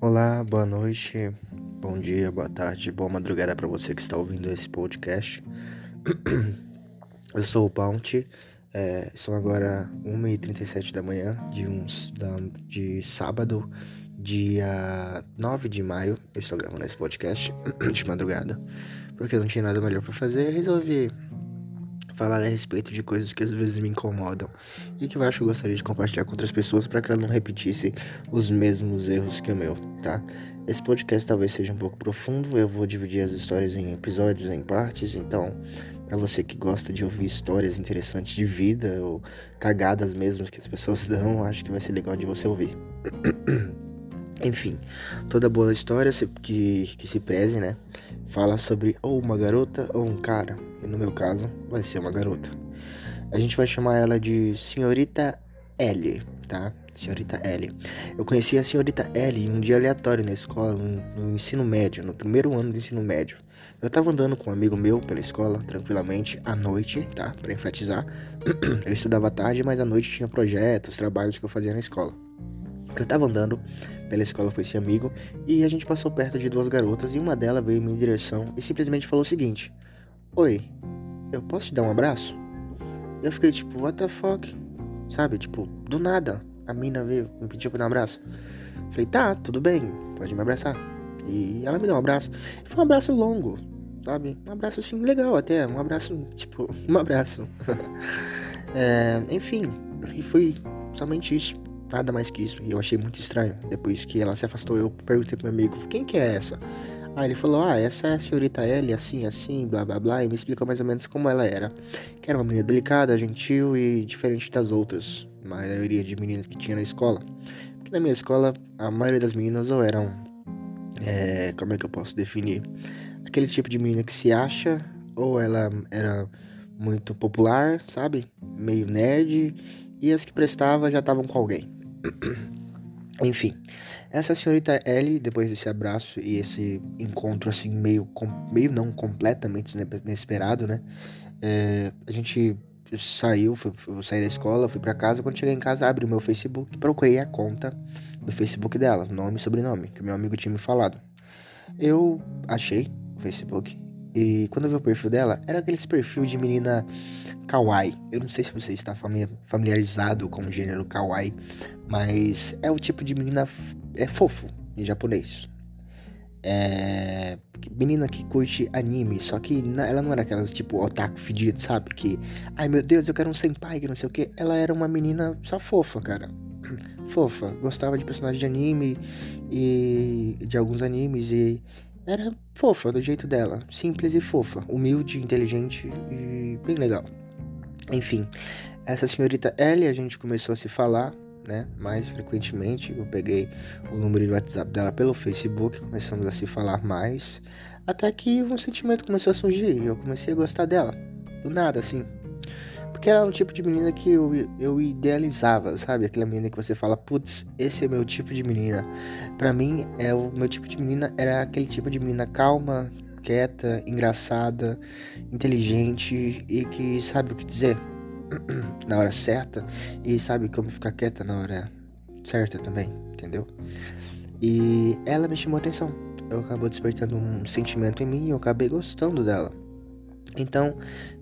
Olá, boa noite, bom dia, boa tarde, boa madrugada para você que está ouvindo esse podcast. Eu sou o Bounty, é, são agora 1h37 da manhã de, da, de sábado, dia 9 de maio. Eu estou gravando esse podcast de madrugada, porque não tinha nada melhor para fazer. Resolvi falar a respeito de coisas que às vezes me incomodam e que eu acho que eu gostaria de compartilhar com outras pessoas para que elas não repetissem os mesmos erros que o meu, tá? Esse podcast talvez seja um pouco profundo, eu vou dividir as histórias em episódios, em partes, então para você que gosta de ouvir histórias interessantes de vida ou cagadas mesmo que as pessoas dão, acho que vai ser legal de você ouvir. Enfim, toda boa história que, que se preze, né? Fala sobre ou uma garota ou um cara. E no meu caso, vai ser uma garota. A gente vai chamar ela de Senhorita L, tá? Senhorita L. Eu conheci a Senhorita L em um dia aleatório na escola, no, no ensino médio, no primeiro ano do ensino médio. Eu tava andando com um amigo meu pela escola, tranquilamente, à noite, tá? Pra enfatizar. Eu estudava à tarde, mas à noite tinha projetos, trabalhos que eu fazia na escola. Eu tava andando pela escola com esse amigo e a gente passou perto de duas garotas e uma delas veio em minha direção e simplesmente falou o seguinte: Oi, eu posso te dar um abraço? Eu fiquei tipo, what the fuck? Sabe, tipo, do nada a mina veio me pediu pra dar um abraço. Falei, tá, tudo bem, pode me abraçar. E ela me deu um abraço. Foi um abraço longo, sabe? Um abraço assim, legal até. Um abraço, tipo, um abraço. é, enfim, e foi somente isso. Nada mais que isso. E eu achei muito estranho. Depois que ela se afastou, eu perguntei pro meu amigo: quem que é essa? Aí ele falou: Ah, essa é a senhorita L, assim, assim, blá blá blá. E me explicou mais ou menos como ela era. Que era uma menina delicada, gentil e diferente das outras. Maioria de meninas que tinha na escola. Porque na minha escola, a maioria das meninas ou eram. É, como é que eu posso definir? Aquele tipo de menina que se acha, ou ela era muito popular, sabe? Meio nerd. E as que prestava já estavam com alguém. Enfim, essa senhorita Ellie, depois desse abraço e esse encontro assim meio, meio não completamente inesperado, né? É, a gente saiu, fui, eu saí da escola, fui para casa. Quando cheguei em casa, abri o meu Facebook, procurei a conta do Facebook dela, nome e sobrenome, que meu amigo tinha me falado. Eu achei o Facebook e quando eu vi o perfil dela, era aqueles perfil de menina kawaii. Eu não sei se você está familiarizado com o gênero kawaii, mas é o tipo de menina é fofo em japonês. É menina que curte anime, só que ela não era aquelas tipo otaku fedido, sabe? Que, ai meu Deus, eu quero um senpai, que não sei o que. Ela era uma menina só fofa, cara. fofa, gostava de personagens de anime e de alguns animes e era fofa do jeito dela, simples e fofa, humilde, inteligente e bem legal. Enfim, essa senhorita Ellie, a gente começou a se falar, né, mais frequentemente. Eu peguei o número de WhatsApp dela pelo Facebook, começamos a se falar mais, até que um sentimento começou a surgir e eu comecei a gostar dela, do nada, assim. Porque ela é um tipo de menina que eu, eu idealizava, sabe? Aquela menina que você fala, putz, esse é meu tipo de menina. Para mim, é o meu tipo de menina era aquele tipo de menina calma, quieta, engraçada, inteligente e que sabe o que dizer na hora certa e sabe como ficar quieta na hora certa também, entendeu? E ela me chamou atenção. Eu acabou despertando um sentimento em mim e eu acabei gostando dela. Então,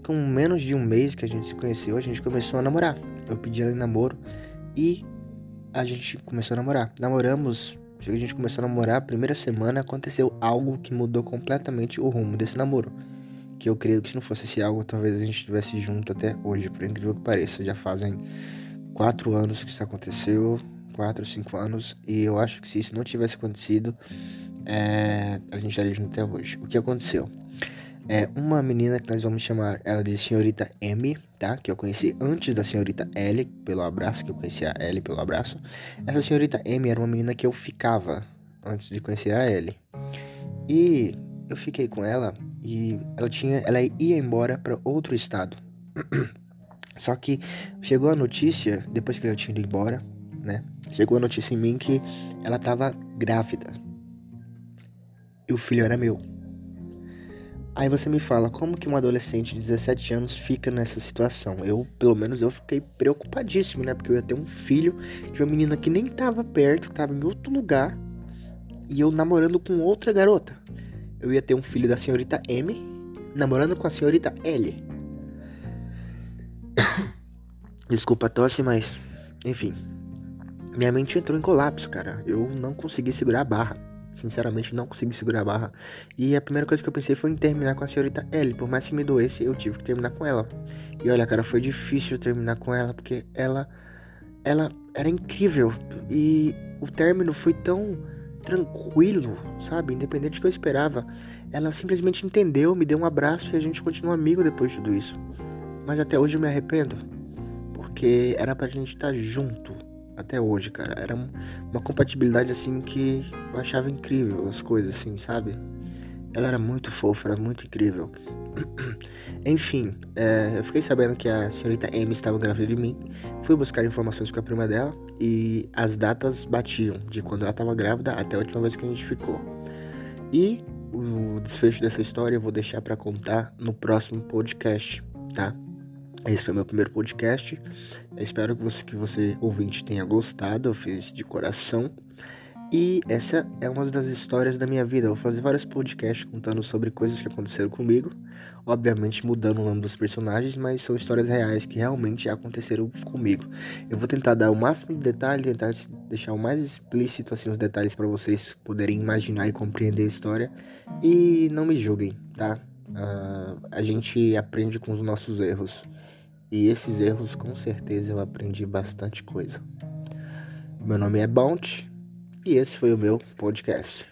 com menos de um mês que a gente se conheceu, a gente começou a namorar. Eu pedi ela em namoro e a gente começou a namorar. Namoramos, a gente começou a namorar, a primeira semana aconteceu algo que mudou completamente o rumo desse namoro. Que eu creio que se não fosse esse algo, talvez a gente estivesse junto até hoje, por incrível que pareça. Já fazem quatro anos que isso aconteceu, quatro, cinco anos, e eu acho que se isso não tivesse acontecido, é, a gente estaria junto até hoje. O que aconteceu? É uma menina que nós vamos chamar ela de senhorita M, tá? Que eu conheci antes da senhorita L, pelo abraço, que eu conheci a L pelo abraço. Essa senhorita M era uma menina que eu ficava antes de conhecer a L. E eu fiquei com ela e ela tinha, ela ia embora para outro estado. Só que chegou a notícia, depois que ela tinha ido embora, né? Chegou a notícia em mim que ela tava grávida. E o filho era meu. Aí você me fala, como que um adolescente de 17 anos fica nessa situação? Eu, pelo menos, eu fiquei preocupadíssimo, né? Porque eu ia ter um filho de uma menina que nem tava perto, que tava em outro lugar. e eu namorando com outra garota. Eu ia ter um filho da senhorita M, namorando com a senhorita L. Desculpa a tosse, mas enfim. Minha mente entrou em colapso, cara. Eu não consegui segurar a barra. Sinceramente, não consegui segurar a barra. E a primeira coisa que eu pensei foi em terminar com a senhorita L. Por mais que me doesse, eu tive que terminar com ela. E olha, cara, foi difícil terminar com ela, porque ela. Ela era incrível. E o término foi tão tranquilo, sabe? Independente do que eu esperava. Ela simplesmente entendeu, me deu um abraço e a gente continuou amigo depois de tudo isso. Mas até hoje eu me arrependo. Porque era pra gente estar junto até hoje, cara. Era uma compatibilidade assim que eu achava incrível as coisas assim, sabe? Ela era muito fofa, era muito incrível. Enfim, é, eu fiquei sabendo que a senhorita Amy estava grávida de mim. Fui buscar informações com a prima dela e as datas batiam de quando ela estava grávida até a última vez que a gente ficou. E o desfecho dessa história eu vou deixar para contar no próximo podcast, tá? Esse foi meu primeiro podcast. Eu espero que você, que você ouvinte tenha gostado. Eu fiz de coração. E essa é uma das histórias da minha vida. Eu vou fazer vários podcasts contando sobre coisas que aconteceram comigo. Obviamente mudando o nome dos personagens, mas são histórias reais que realmente aconteceram comigo. Eu vou tentar dar o máximo de detalhe, tentar deixar o mais explícito assim os detalhes para vocês poderem imaginar e compreender a história. E não me julguem, tá? Uh, a gente aprende com os nossos erros. E esses erros, com certeza, eu aprendi bastante coisa. Meu nome é Bounty e esse foi o meu podcast.